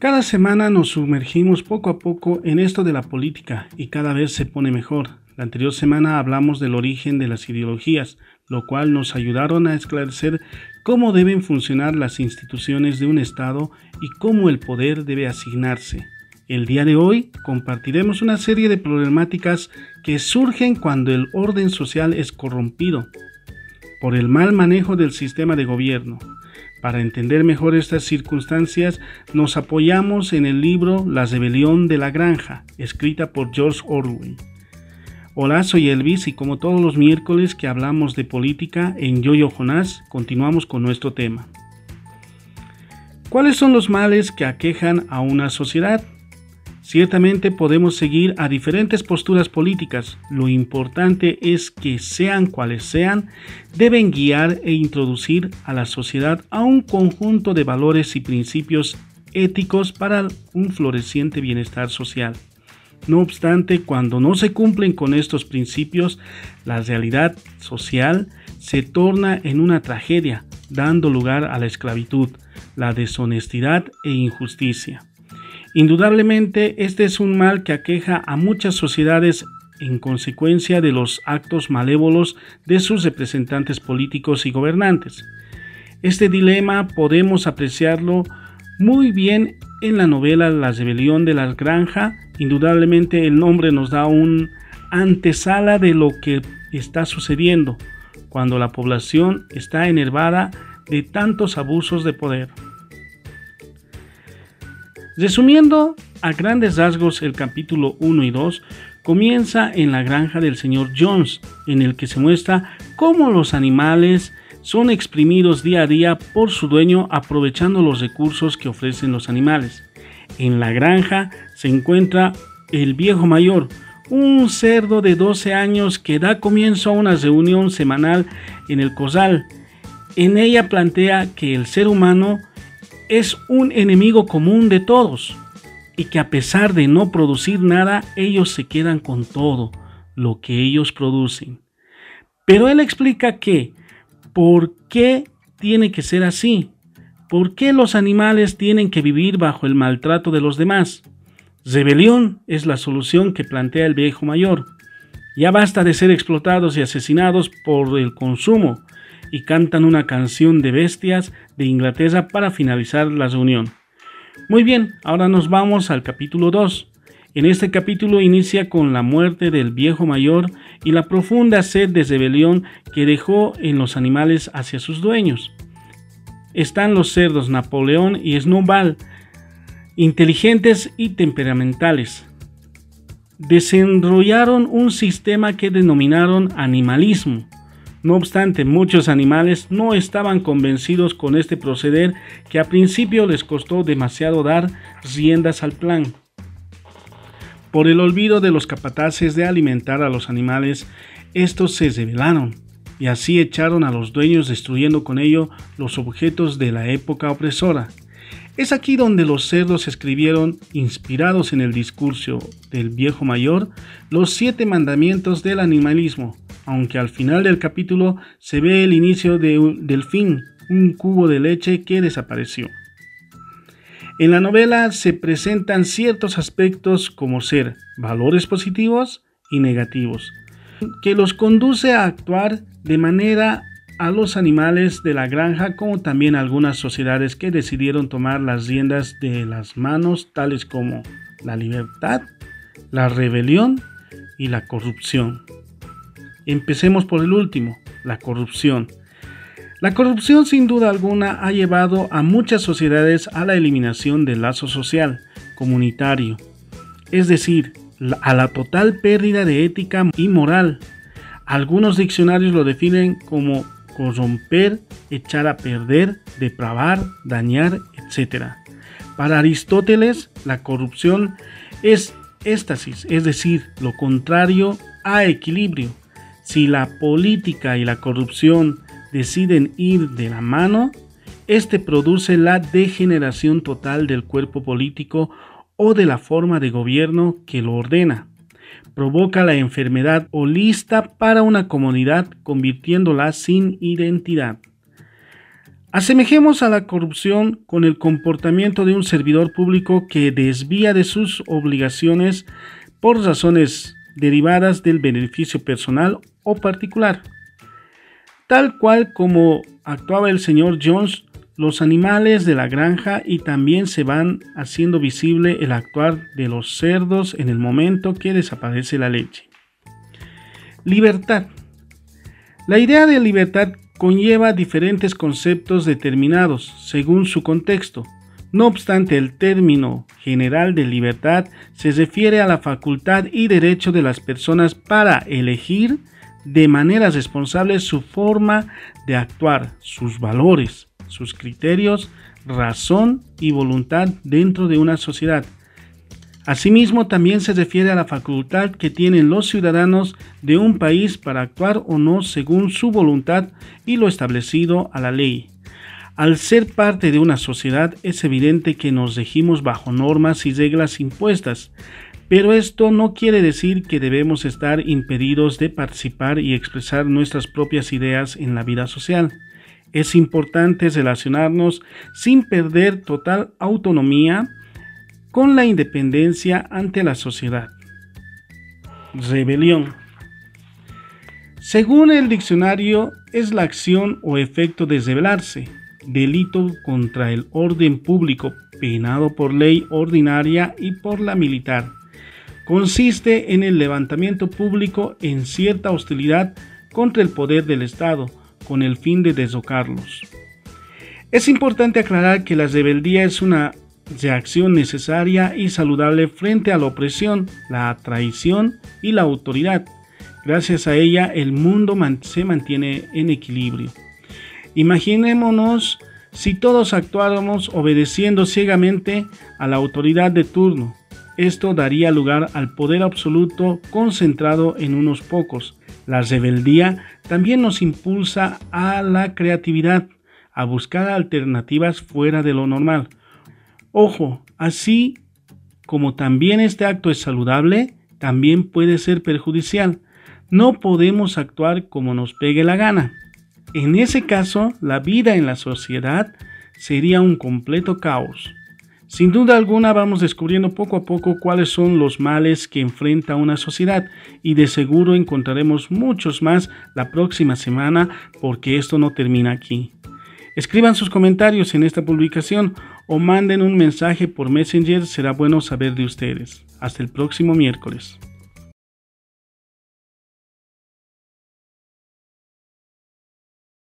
Cada semana nos sumergimos poco a poco en esto de la política y cada vez se pone mejor. La anterior semana hablamos del origen de las ideologías, lo cual nos ayudaron a esclarecer cómo deben funcionar las instituciones de un Estado y cómo el poder debe asignarse. El día de hoy compartiremos una serie de problemáticas que surgen cuando el orden social es corrompido por el mal manejo del sistema de gobierno. Para entender mejor estas circunstancias, nos apoyamos en el libro La rebelión de la granja, escrita por George Orwell. Hola, soy Elvis y como todos los miércoles que hablamos de política en Yoyo Jonás, continuamos con nuestro tema. ¿Cuáles son los males que aquejan a una sociedad? Ciertamente podemos seguir a diferentes posturas políticas. Lo importante es que sean cuales sean, deben guiar e introducir a la sociedad a un conjunto de valores y principios éticos para un floreciente bienestar social. No obstante, cuando no se cumplen con estos principios, la realidad social se torna en una tragedia, dando lugar a la esclavitud, la deshonestidad e injusticia. Indudablemente, este es un mal que aqueja a muchas sociedades en consecuencia de los actos malévolos de sus representantes políticos y gobernantes. Este dilema podemos apreciarlo muy bien en la novela La rebelión de la granja. Indudablemente el nombre nos da un antesala de lo que está sucediendo cuando la población está enervada de tantos abusos de poder. Resumiendo a grandes rasgos el capítulo 1 y 2, comienza en la granja del señor Jones, en el que se muestra cómo los animales son exprimidos día a día por su dueño aprovechando los recursos que ofrecen los animales. En la granja se encuentra el viejo mayor, un cerdo de 12 años que da comienzo a una reunión semanal en el corral. En ella plantea que el ser humano es un enemigo común de todos y que a pesar de no producir nada, ellos se quedan con todo lo que ellos producen. Pero él explica que, ¿por qué tiene que ser así? ¿Por qué los animales tienen que vivir bajo el maltrato de los demás? Rebelión es la solución que plantea el viejo mayor. Ya basta de ser explotados y asesinados por el consumo y cantan una canción de bestias de Inglaterra para finalizar la reunión. Muy bien, ahora nos vamos al capítulo 2. En este capítulo inicia con la muerte del viejo mayor y la profunda sed de rebelión que dejó en los animales hacia sus dueños. Están los cerdos Napoleón y Snowball, inteligentes y temperamentales. Desenrollaron un sistema que denominaron animalismo no obstante, muchos animales no estaban convencidos con este proceder que a principio les costó demasiado dar riendas al plan. Por el olvido de los capataces de alimentar a los animales, estos se rebelaron y así echaron a los dueños destruyendo con ello los objetos de la época opresora. Es aquí donde los cerdos escribieron, inspirados en el discurso del viejo mayor, los siete mandamientos del animalismo, aunque al final del capítulo se ve el inicio del fin, un cubo de leche que desapareció. En la novela se presentan ciertos aspectos como ser valores positivos y negativos, que los conduce a actuar de manera a los animales de la granja como también algunas sociedades que decidieron tomar las riendas de las manos tales como la libertad, la rebelión y la corrupción. Empecemos por el último, la corrupción. La corrupción sin duda alguna ha llevado a muchas sociedades a la eliminación del lazo social, comunitario, es decir, a la total pérdida de ética y moral. Algunos diccionarios lo definen como corromper, echar a perder, depravar, dañar, etc. Para Aristóteles, la corrupción es éxtasis, es decir, lo contrario a equilibrio. Si la política y la corrupción deciden ir de la mano, este produce la degeneración total del cuerpo político o de la forma de gobierno que lo ordena. Provoca la enfermedad holista para una comunidad convirtiéndola sin identidad. Asemejemos a la corrupción con el comportamiento de un servidor público que desvía de sus obligaciones por razones derivadas del beneficio personal o particular. Tal cual como actuaba el señor Jones, los animales de la granja y también se van haciendo visible el actuar de los cerdos en el momento que desaparece la leche. Libertad. La idea de libertad conlleva diferentes conceptos determinados según su contexto. No obstante, el término general de libertad se refiere a la facultad y derecho de las personas para elegir de manera responsable su forma de actuar, sus valores, sus criterios, razón y voluntad dentro de una sociedad. Asimismo, también se refiere a la facultad que tienen los ciudadanos de un país para actuar o no según su voluntad y lo establecido a la ley. Al ser parte de una sociedad es evidente que nos regimos bajo normas y reglas impuestas, pero esto no quiere decir que debemos estar impedidos de participar y expresar nuestras propias ideas en la vida social. Es importante relacionarnos sin perder total autonomía con la independencia ante la sociedad. Rebelión. Según el diccionario, es la acción o efecto de rebelarse, delito contra el orden público penado por ley ordinaria y por la militar. Consiste en el levantamiento público en cierta hostilidad contra el poder del Estado, con el fin de deslocarlos. Es importante aclarar que la rebeldía es una reacción necesaria y saludable frente a la opresión, la traición y la autoridad. Gracias a ella el mundo se mantiene en equilibrio. Imaginémonos si todos actuáramos obedeciendo ciegamente a la autoridad de turno. Esto daría lugar al poder absoluto concentrado en unos pocos. La rebeldía también nos impulsa a la creatividad, a buscar alternativas fuera de lo normal. Ojo, así como también este acto es saludable, también puede ser perjudicial. No podemos actuar como nos pegue la gana. En ese caso, la vida en la sociedad sería un completo caos. Sin duda alguna vamos descubriendo poco a poco cuáles son los males que enfrenta una sociedad y de seguro encontraremos muchos más la próxima semana porque esto no termina aquí. Escriban sus comentarios en esta publicación o manden un mensaje por Messenger, será bueno saber de ustedes. Hasta el próximo miércoles.